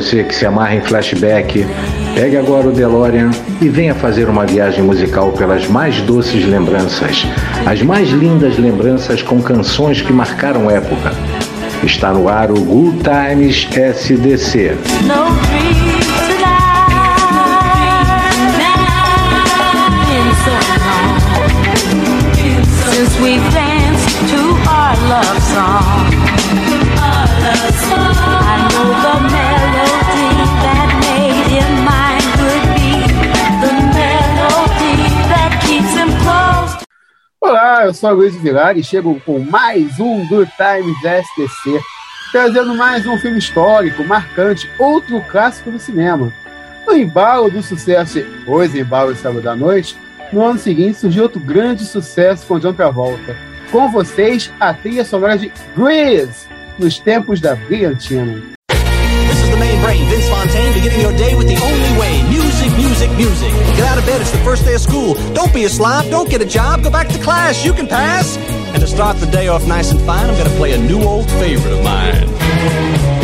você que se amarra em flashback, pegue agora o DeLorean e venha fazer uma viagem musical pelas mais doces lembranças, as mais lindas lembranças com canções que marcaram época. Está no ar o Good Times SDC. Danced to our love song. Eu sou Luiz Vilar e chego com mais um Good Times STC, trazendo mais um filme histórico, marcante, outro clássico do cinema. No embalo do sucesso Os Embalos de Sábado à Noite, no ano seguinte surgiu outro grande sucesso com John Travolta. Com vocês, a trilha sonora de Grease, nos tempos da brilhantina. This is the main brain, Vince Fontaine, beginning your day with the only way. Music, music. Get out of bed, it's the first day of school. Don't be a slob, don't get a job, go back to class, you can pass. And to start the day off nice and fine, I'm gonna play a new old favorite of mine.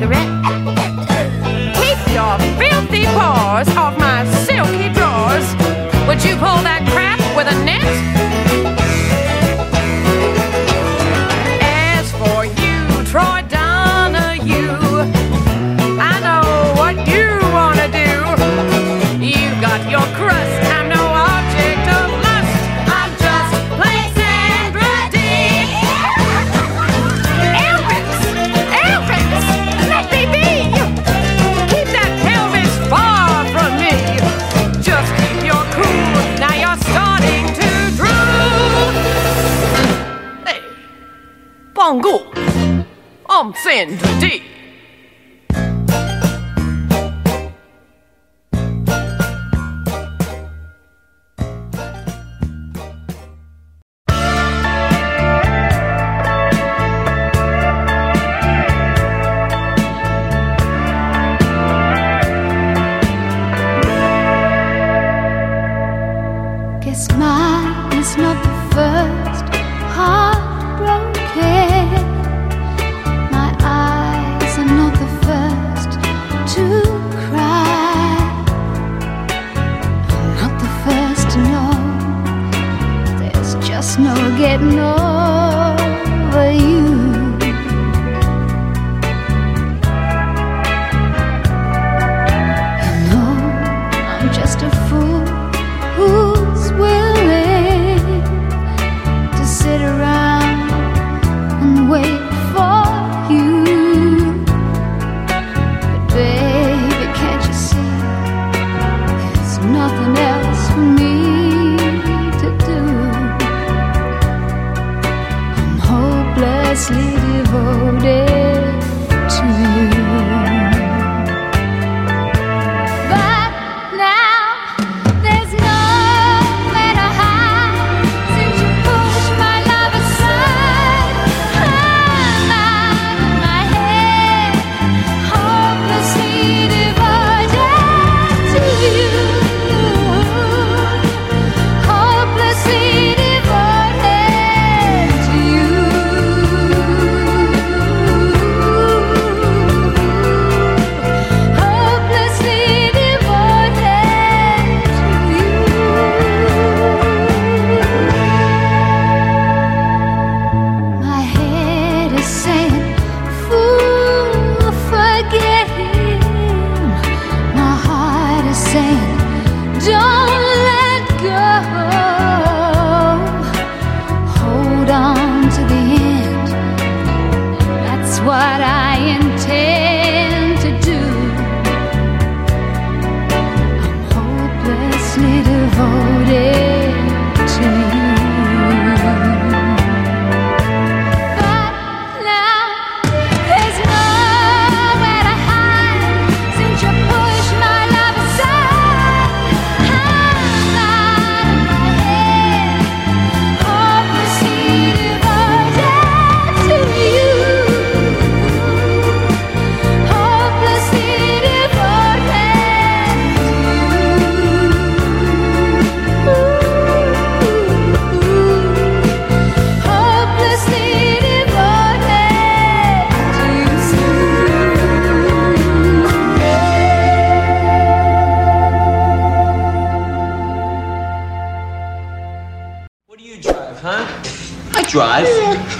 Cigarette.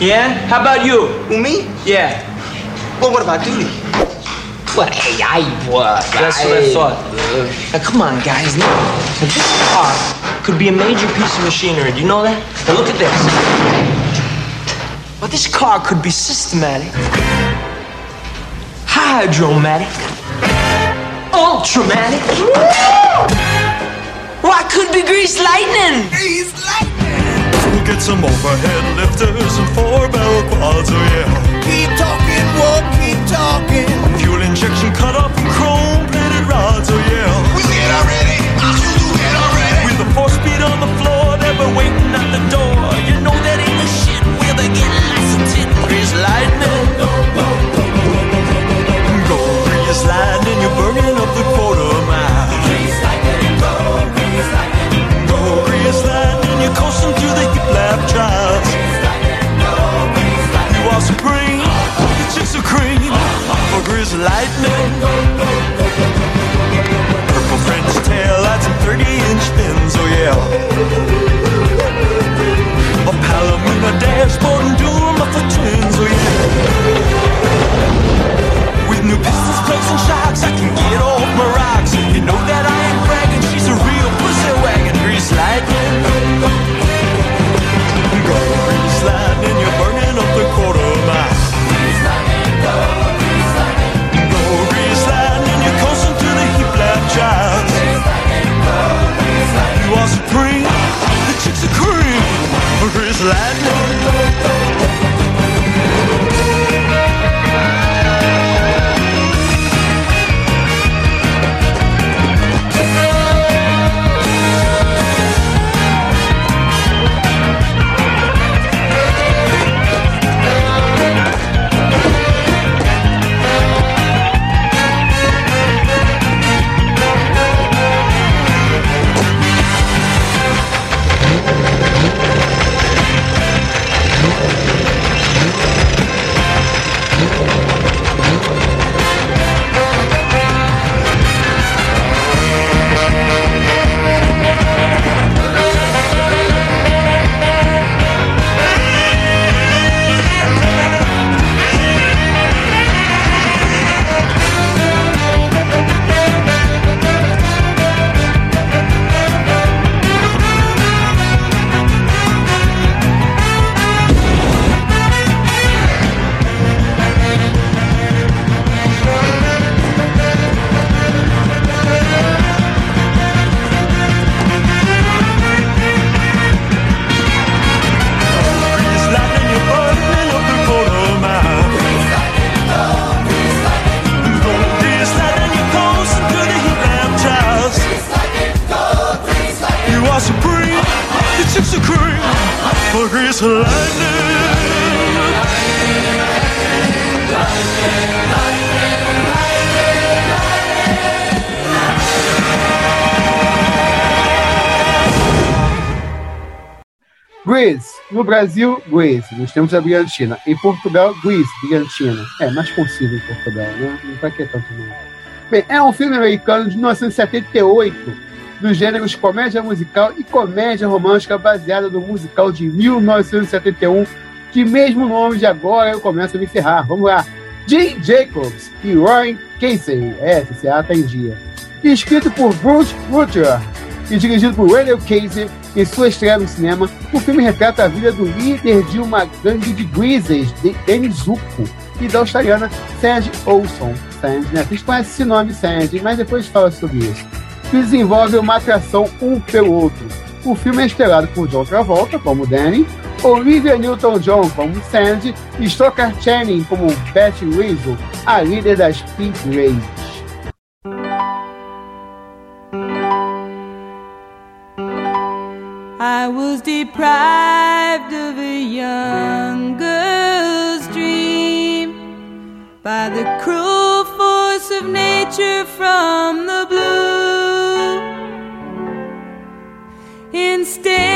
Yeah? How about you? Who, me? Yeah. Well, what about duty? Well, hey, I was. That's what I thought. Now, come on, guys. Look. Now, this car could be a major piece of machinery. Do you know that? Now, look at this. Well, this car could be systematic, hydromatic, ultramatic. I could be grease lightning. Grease lightning get some overhead lifters and four barrel quads, oh yeah. Keep talking, walk, keep talking. Fuel injection cut off and chrome plated rods, oh yeah. We'll get already, I'll get already. With the four speed on the floor, they were waiting at the door. You know that ain't the shit where they get licensed in grease lightning. Go, grease lightning, you're burning up the quarter you're coasting through the hip lap trials. You are supreme, the chicks are cream, for is lightning. Lightning. Grease. No Brasil, Grease. Nos tempos da Brilhantina. Em Portugal, Grease, Brilhantina. É, mais conhecido em Portugal, né? Não vai que é tanto não. Bem, é um filme americano de 1978, dos gêneros comédia musical e comédia romântica, baseado no musical de 1971, de mesmo nome de agora eu começo a me ferrar. Vamos lá. Jim Jacobs e Ryan Casey. É, esse A tá em dia. Escrito por Bruce Butcher e dirigido por Randall Casey, em sua estreia no cinema, o filme retrata a vida do líder de uma gangue de greasers, de Dennis Zuko, e da australiana Sandy Olson. Sandy, né? Vocês conhecem esse nome, Sandy, mas depois fala sobre isso. Desenvolve uma atração um pelo outro. O filme é estrelado por John Travolta, como Danny, Olivia Newton-John como Sandy e Stoker Channing como Betty Weasel, a líder das Pink Ladies. I was deprived of a young girl's dream by the cruel force of nature from the blue. Instead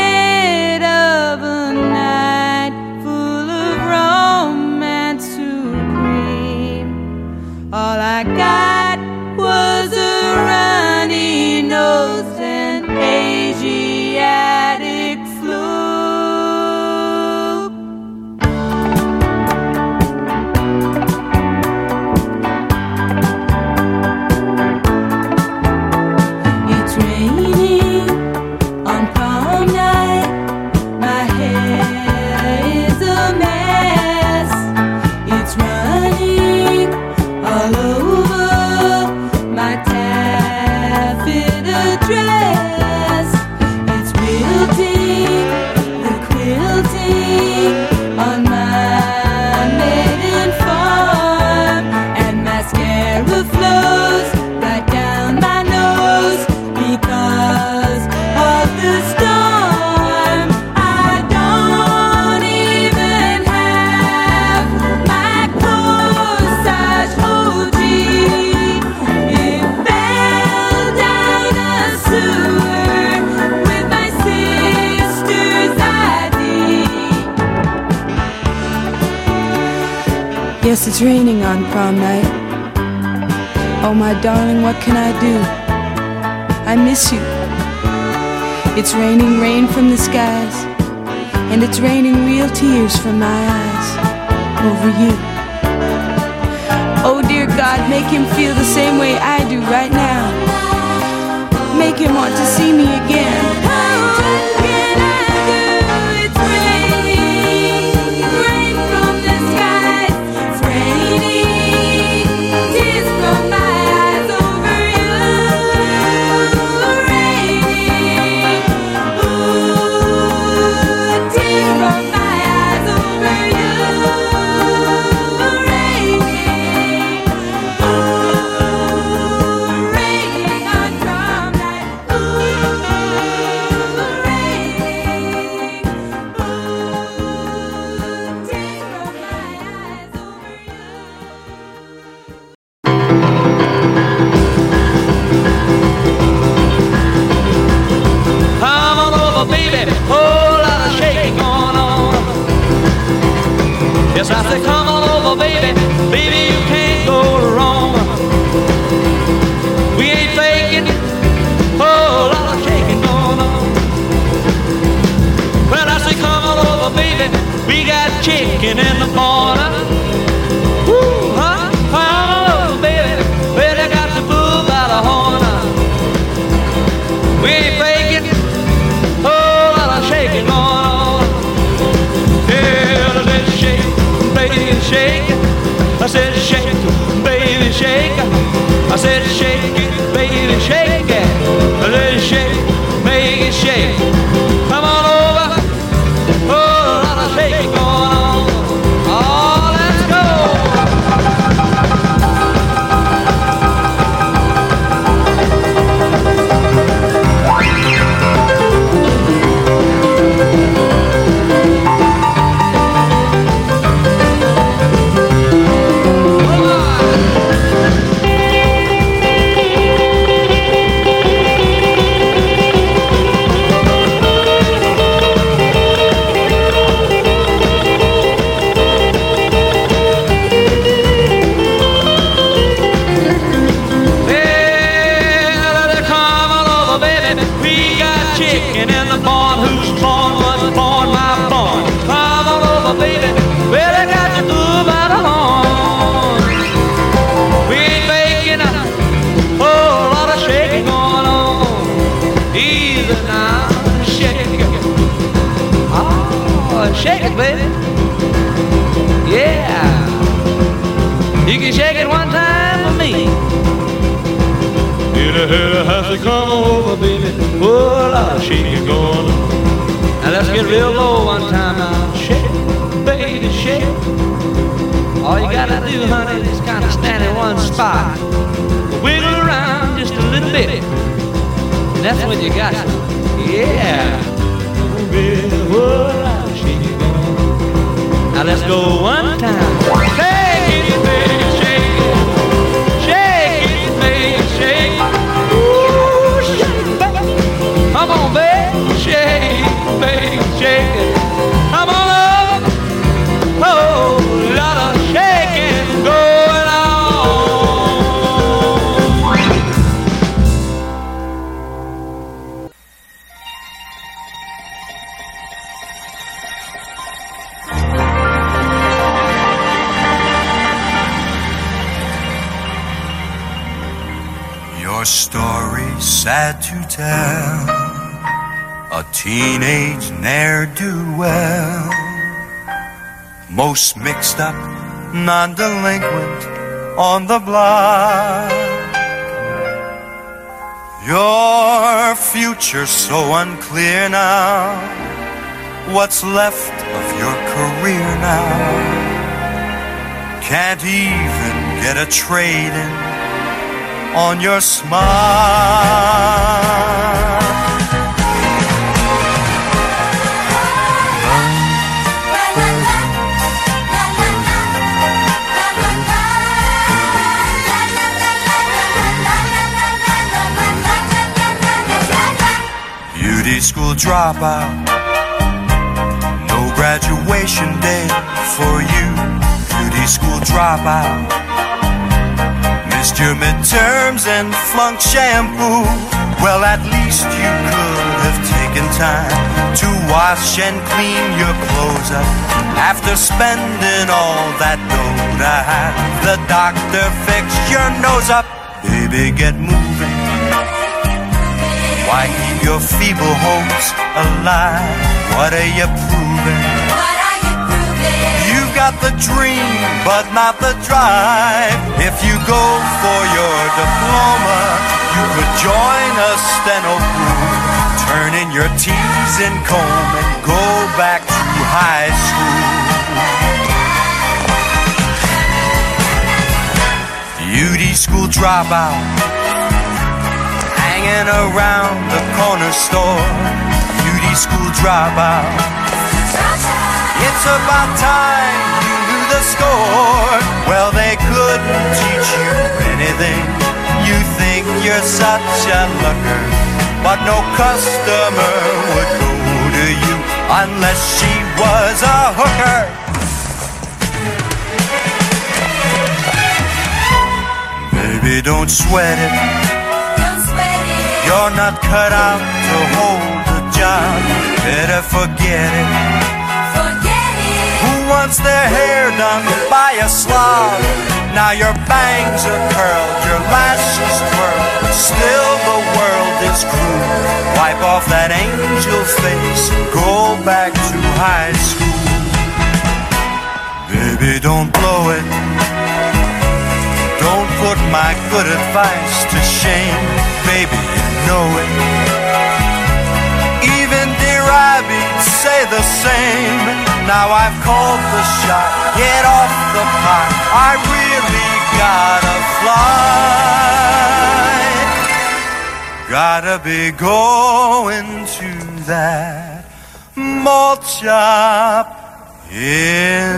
It's raining on prom night. Oh, my darling, what can I do? I miss you. It's raining rain from the skies, and it's raining real tears from my eyes over you. Oh, dear God, make him feel the same way I do right now. Teenage ne'er do well. Most mixed up, non delinquent on the block. Your future so unclear now. What's left of your career now? Can't even get a trade in on your smile. Beauty school dropout, no graduation day for you. Beauty school dropout. Missed your midterms and flunked shampoo. Well, at least you could have taken time to wash and clean your clothes up after spending all that dough to have the doctor fix your nose up. Baby, get moving. Why keep your feeble hopes alive? What are you proving? You've got the dream, but not the drive. If you go for your diploma, you could join a steno crew. Turn in your T's and comb and go back to high school. Beauty school dropout, around the corner store. Beauty school dropout. It's about time you knew the score. Well, they couldn't teach you anything. You think you're such a looker, but no customer would go to you unless she was a hooker. Baby, don't sweat it. You're not cut out to hold a job. Better forget it. Who wants their hair done by a slob? Now your bangs are curled, your lashes twirl. Still the world is cruel. Wipe off that angel face, go back to high school. Baby, don't blow it. Don't put my good advice to shame. Baby, know it. Even Dear Abby'd say the same. Now I've called the shot. Get off the pot. I really gotta fly. Gotta be going to that malt shop in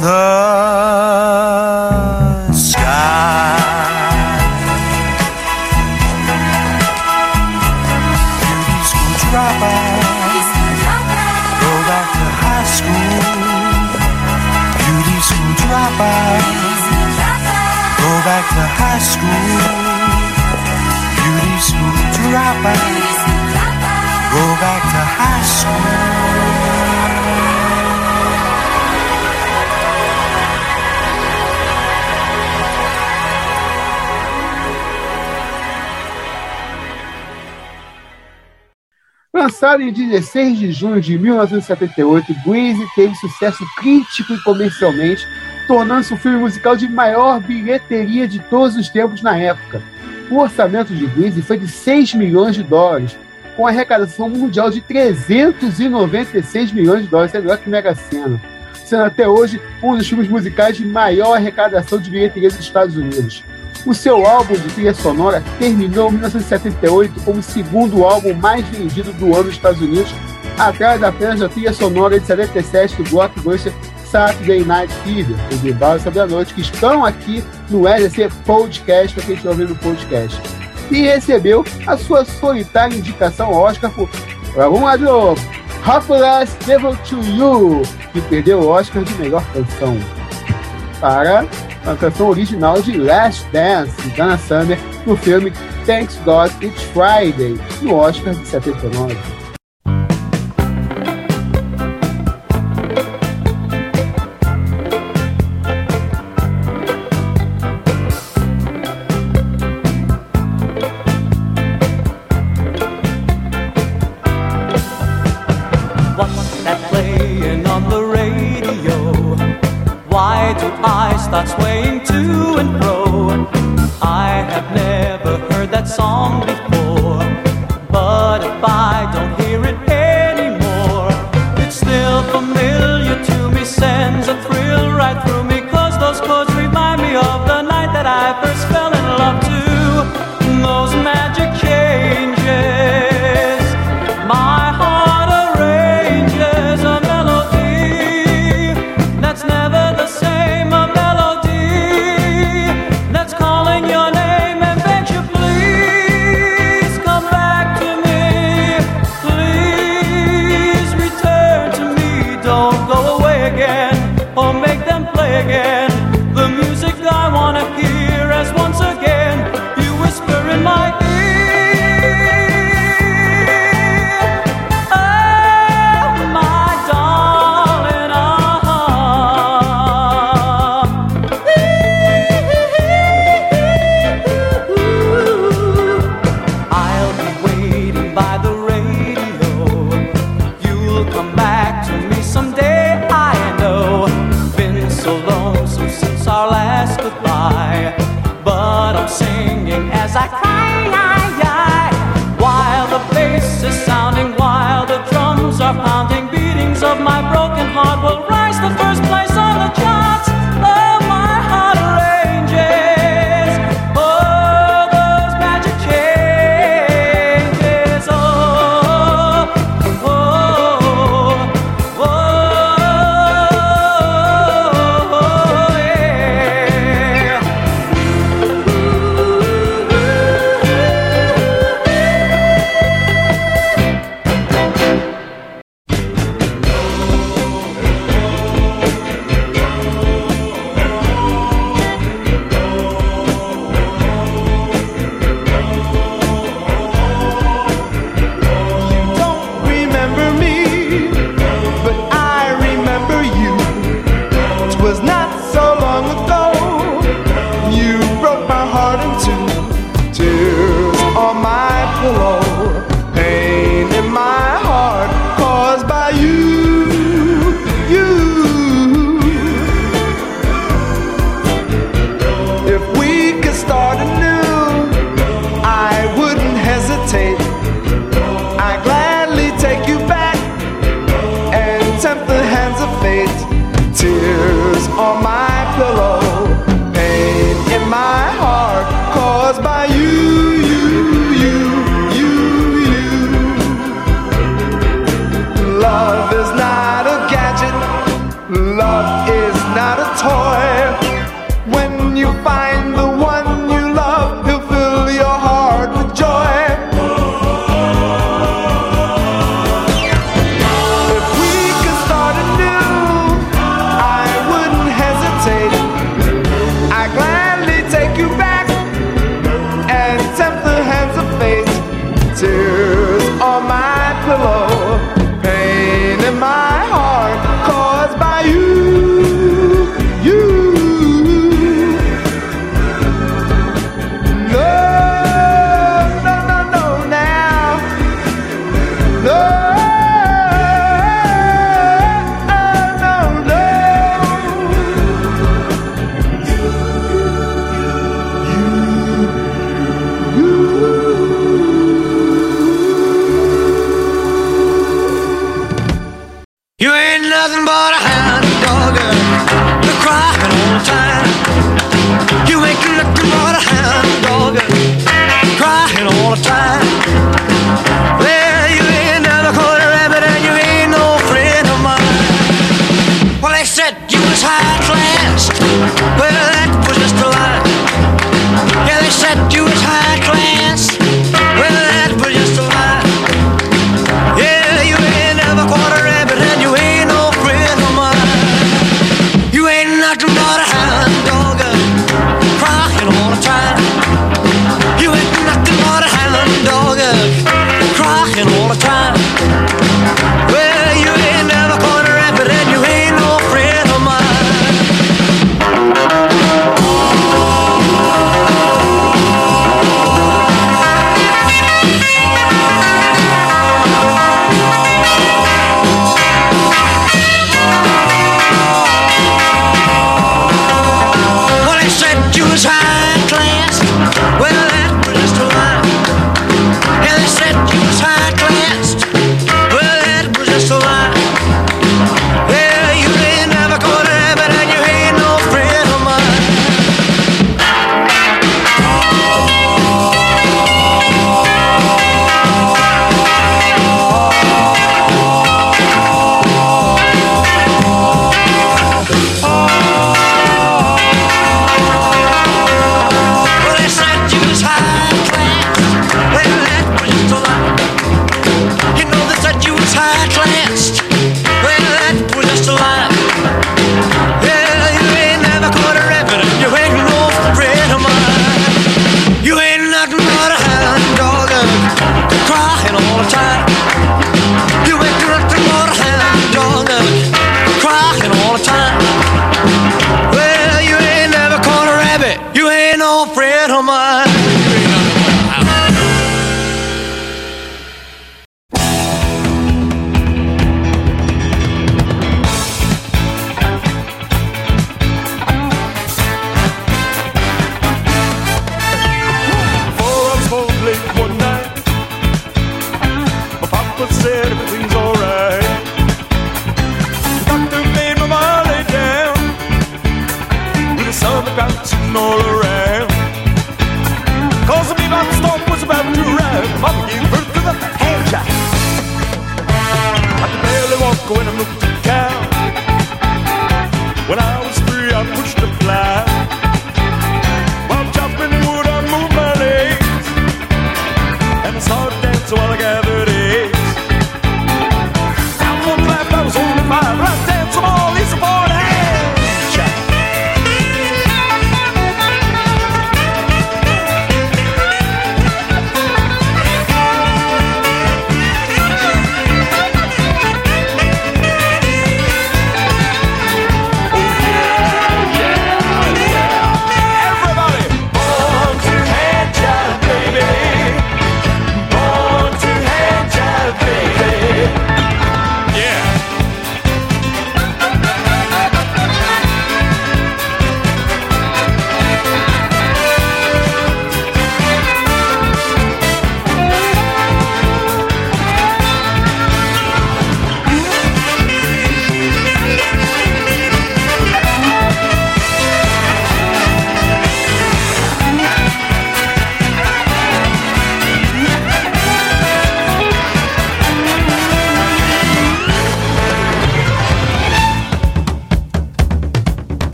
the dropout. Go back to high school. Beauty school dropout. back to high school. Lançado em 16 de junho de 1978, Grease teve sucesso crítico e comercialmente, tornando-se o filme musical de maior bilheteria de todos os tempos na época. O orçamento de Grease foi de 6 milhões de dólares, com arrecadação mundial de 396 milhões de dólares, é melhor que Mega Sena, sendo até hoje um dos filmes musicais de maior arrecadação de bilheteria dos Estados Unidos. O seu álbum de trilha sonora terminou em 1978 como o segundo álbum mais vendido do ano nos Estados Unidos, atrás apenas da trilha sonora de 77 do blockbuster Saturday Night Fever, o Bilbao sobre a noite, que estão aqui no LC Podcast, para quem está ouvindo o podcast. E recebeu a sua solitária indicação Oscar por. Vamos lá de novo! Hopeless Devil to You, que perdeu o Oscar de melhor canção. Para a canção original de Last Dance, de Dana Summer, no filme Thanks God It's Friday, no Oscar de 79.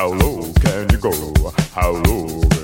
How low can you go? How low?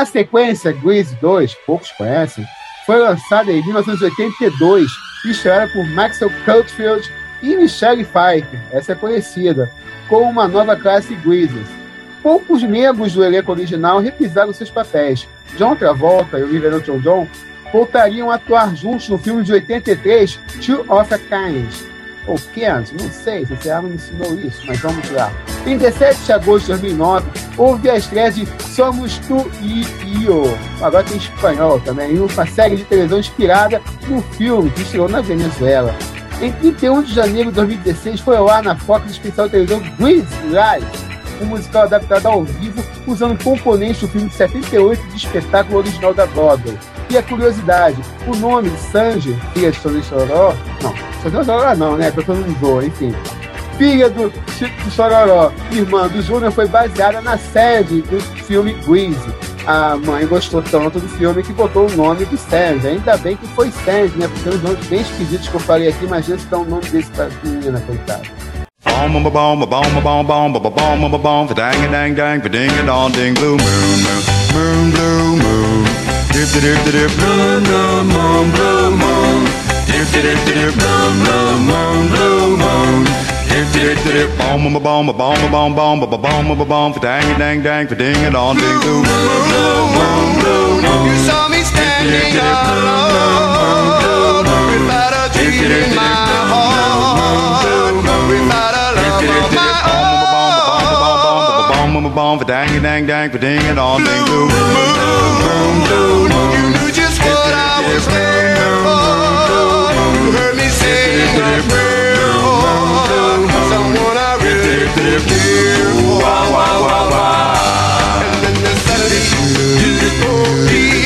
A sequência Grease 2, poucos conhecem, foi lançada em 1982 e estrelada por Maxwell Cultfield e Michelle Pfeiffer, essa é conhecida, com uma nova classe Greasers. Poucos membros do elenco original reprisaram seus papéis. John Travolta e Olivia Newton-John voltariam a atuar juntos no filme de 83, Two of a Kind, ou Kent, não sei se você me ensinou isso, mas vamos lá. Em 17 de agosto de 2009, houve a estreia de Somos Tu e Eu, agora tem espanhol também, uma série de televisão inspirada no filme que estreou na Venezuela. Em 31 de janeiro de 2016, foi ao ar na Fox o especial de televisão Grease Live, um musical adaptado ao vivo usando componentes do filme de 78 de espetáculo original da Broadway. E a curiosidade, o nome Sanji, filha de Sonia Choró, não, Sonia Choró não, né, que eu no voo, enfim. Filha do de Chororó, irmã do Júnior, foi baseada na sede do filme Grease. A mãe gostou tanto do filme que botou o nome do Sanji. Ainda bem que foi Sanji, né? Porque tem uns nomes bem esquisitos que eu falei aqui, imagina se dá um nome desse pra menina, coitada. Bom, bom, bom, Blow, blow, moan, blow, moan. Blow, blow, moan, blow, moan. Bomb, bomb, bomb, bomb, bomb, bomb, bomb, bomb, dang, dang, dang, ding, and on, ding, doo. Blow, moan, blow, moan. You saw me standing alone without a dream in my heart, without a love of mine boom boom boom boom boom for dang dang dang for ding it on ding blue blue blue moon blue moon. You saw me standing alone without a dream in my heart, without a love of my own. Boom boom boom for dang dang dang for ding it on ding blue moon blue.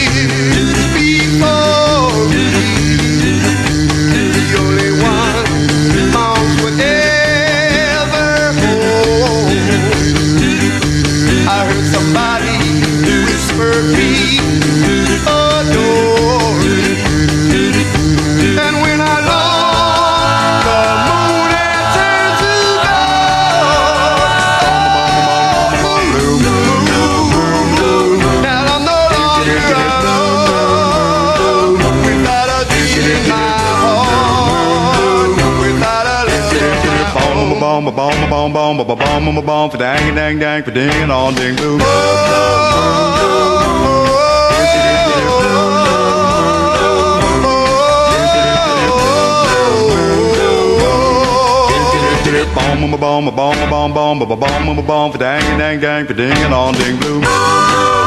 Boom boom ba ba bom bom for dang dang dang for ding and ding boom. Bomb, bomb, bomb, bomb, bomb, bomb, bomb, bomb, for dang, dang, dang, for ding, and all ding, blue.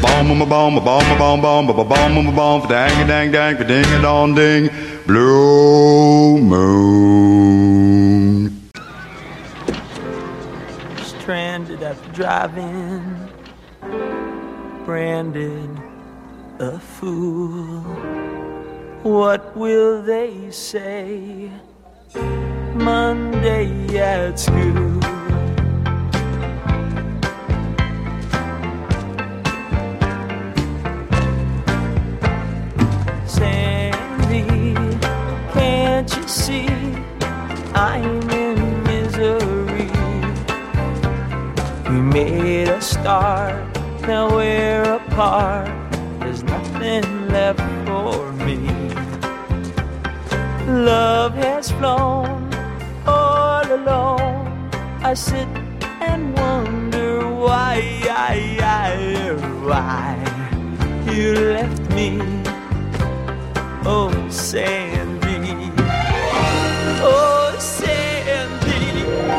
Boom, boom, boom, boom, boom, boom, boom, boom, boom, dang, dang, dang, ding, a dong, ding, blue moon. Stranded at the drive-in, branded a fool. What will they say Monday at school? I'm in misery. We made a start, now we're apart. There's nothing left for me. Love has flown all alone. I sit and wonder why, why, why you left me. Oh, Sam. Oh,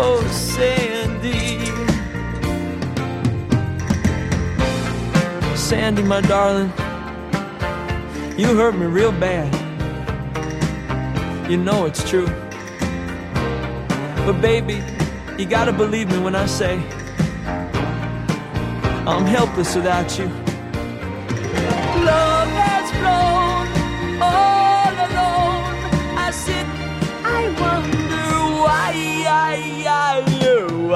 oh Sandy. Sandy, my darling, you hurt me real bad. You know it's true. But baby, you gotta believe me when I say I'm helpless without you. Love has blown. Oh. I, I, you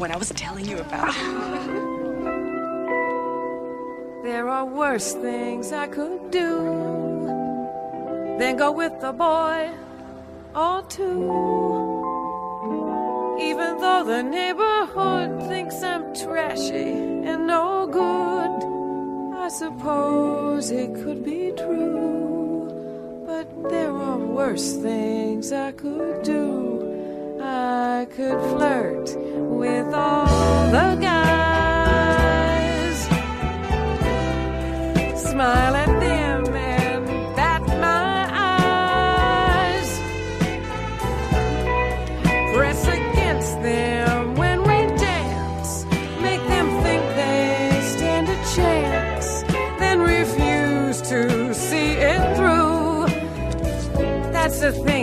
one I was telling you about. There are worse things I could do than go with a boy or two. Even though the neighborhood thinks I'm trashy and no good, I suppose it could be true. But there are worse things I could do. I could flirt with all the guys smile at them and bat my eyes. Press against them when we dance, make them think they stand a chance, then refuse to see it through. That's the thing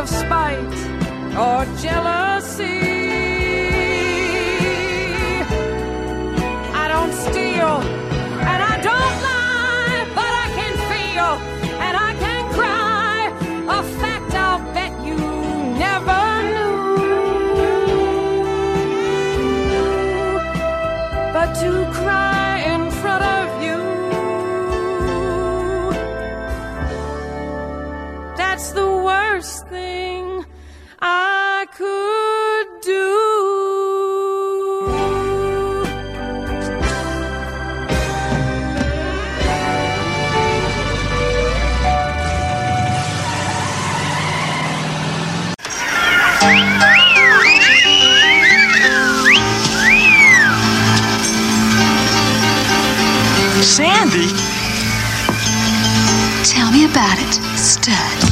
of spite or jealousy. Sandy? Tell me about it, stud.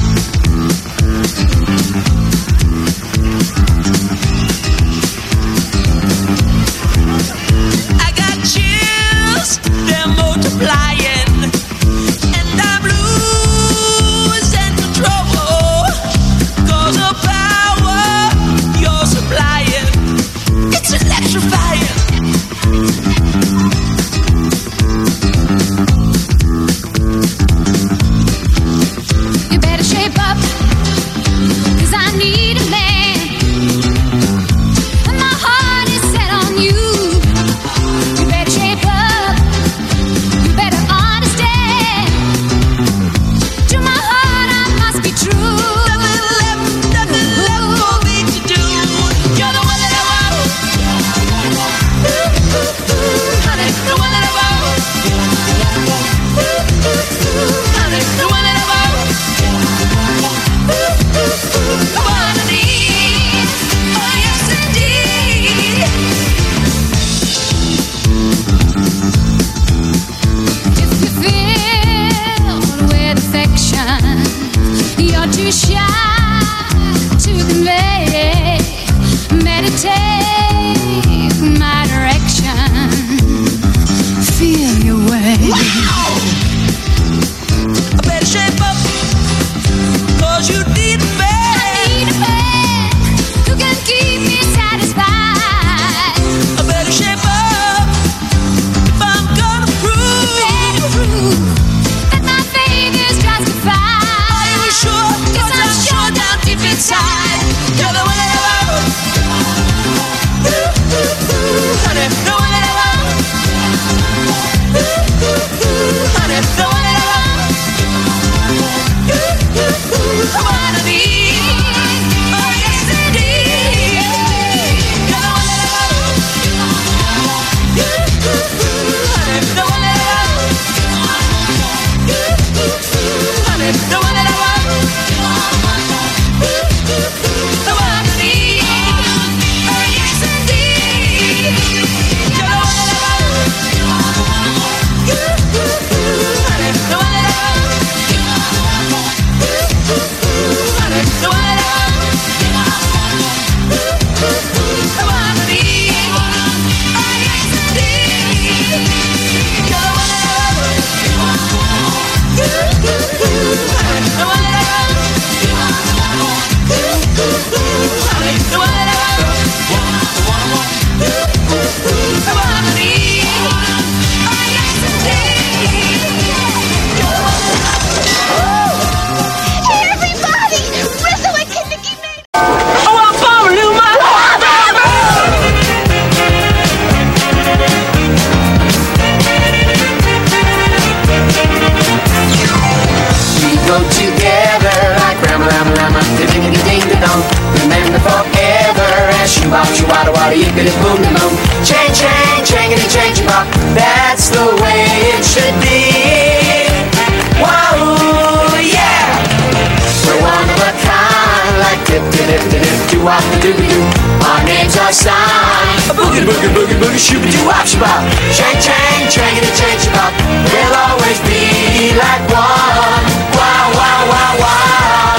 doo. Our names are signed. A boogie, boogie, boogie, boogie, shooby doo, wop, shabop. Chang, chang, chang, and a chang, shabop. We'll always be like one. Wow, wow, wow, wow.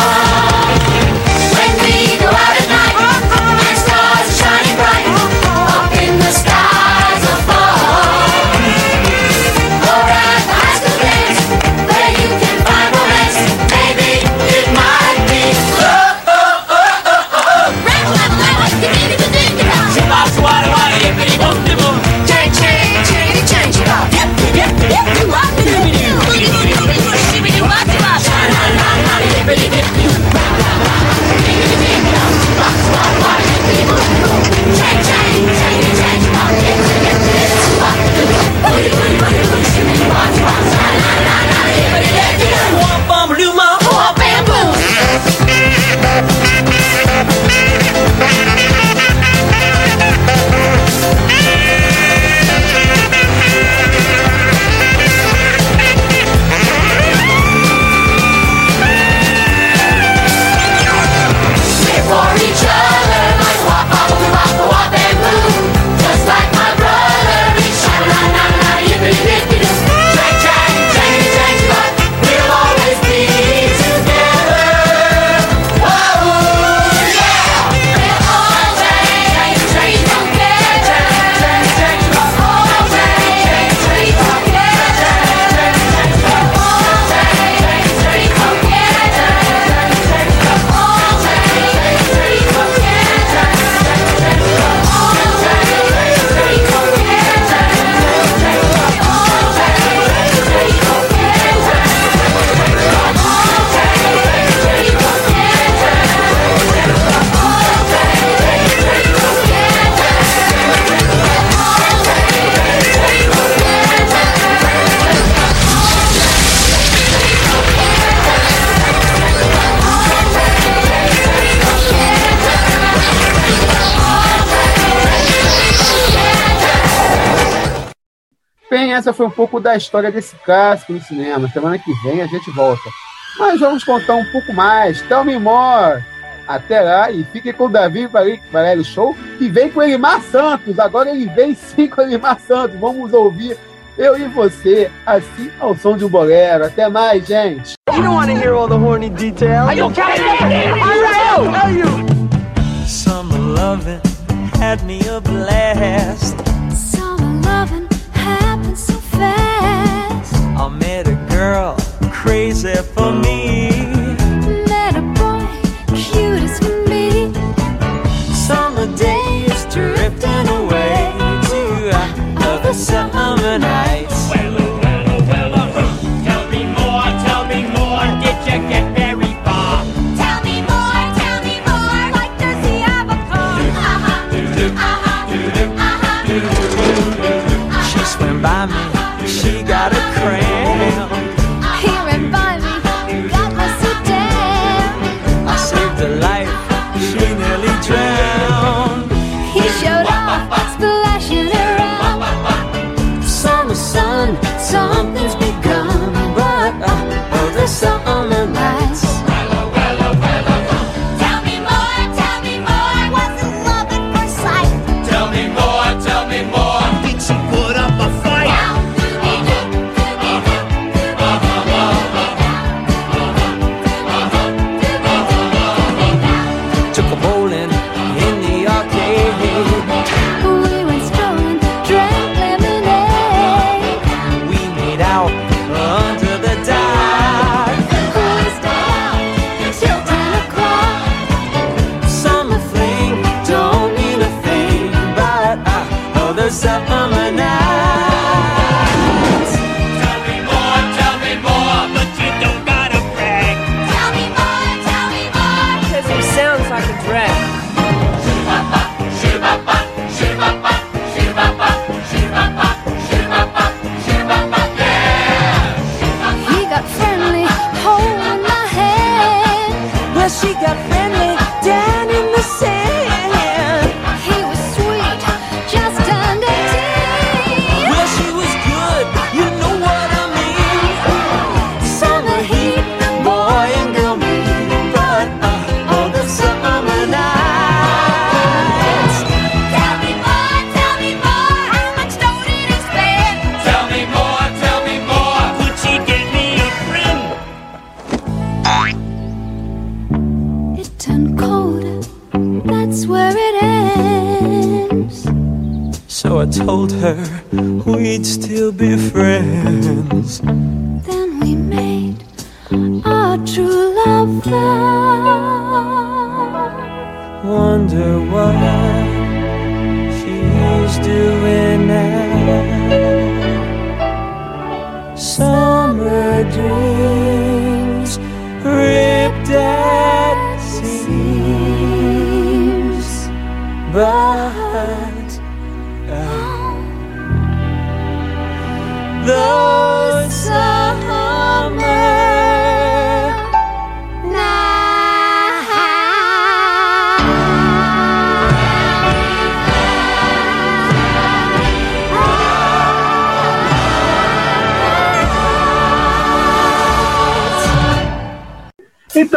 essa foi um pouco da história desse casco no cinema. Semana que vem a gente volta. Mas vamos contar um pouco mais. Tell me more. Até lá e fique com o Davi o Show, E vem com Elimar Santos. Agora ele vem sim com Elimar Santos. Vamos ouvir eu e você, assim ao som de um bolero. Até mais, gente. You don't want to hear all the horny details. Are you kidding me? Are you? Summer loving had me a blast. crazy for me. Told her we'd still be friends. Then we made our true love vow. Wonder what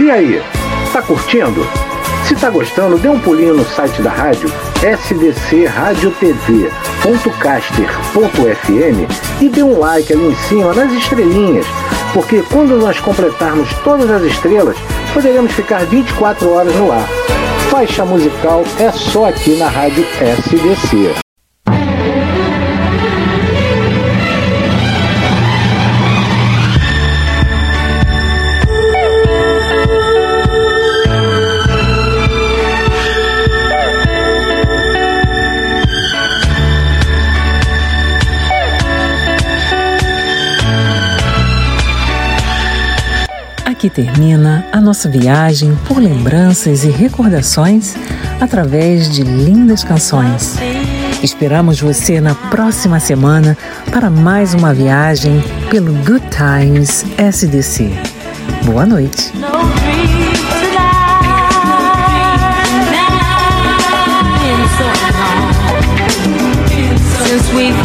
E aí, tá curtindo? Se tá gostando, dê um pulinho no site da rádio sdcradiotv.caster.fm e dê um like ali em cima nas estrelinhas, porque quando nós completarmos todas as estrelas, poderemos ficar 24 horas no ar. Faixa musical é só aqui na rádio SDC. Termina a nossa viagem por lembranças e recordações através de lindas canções. Esperamos você na próxima semana para mais uma viagem pelo Good Times SDC. Boa noite. Since we've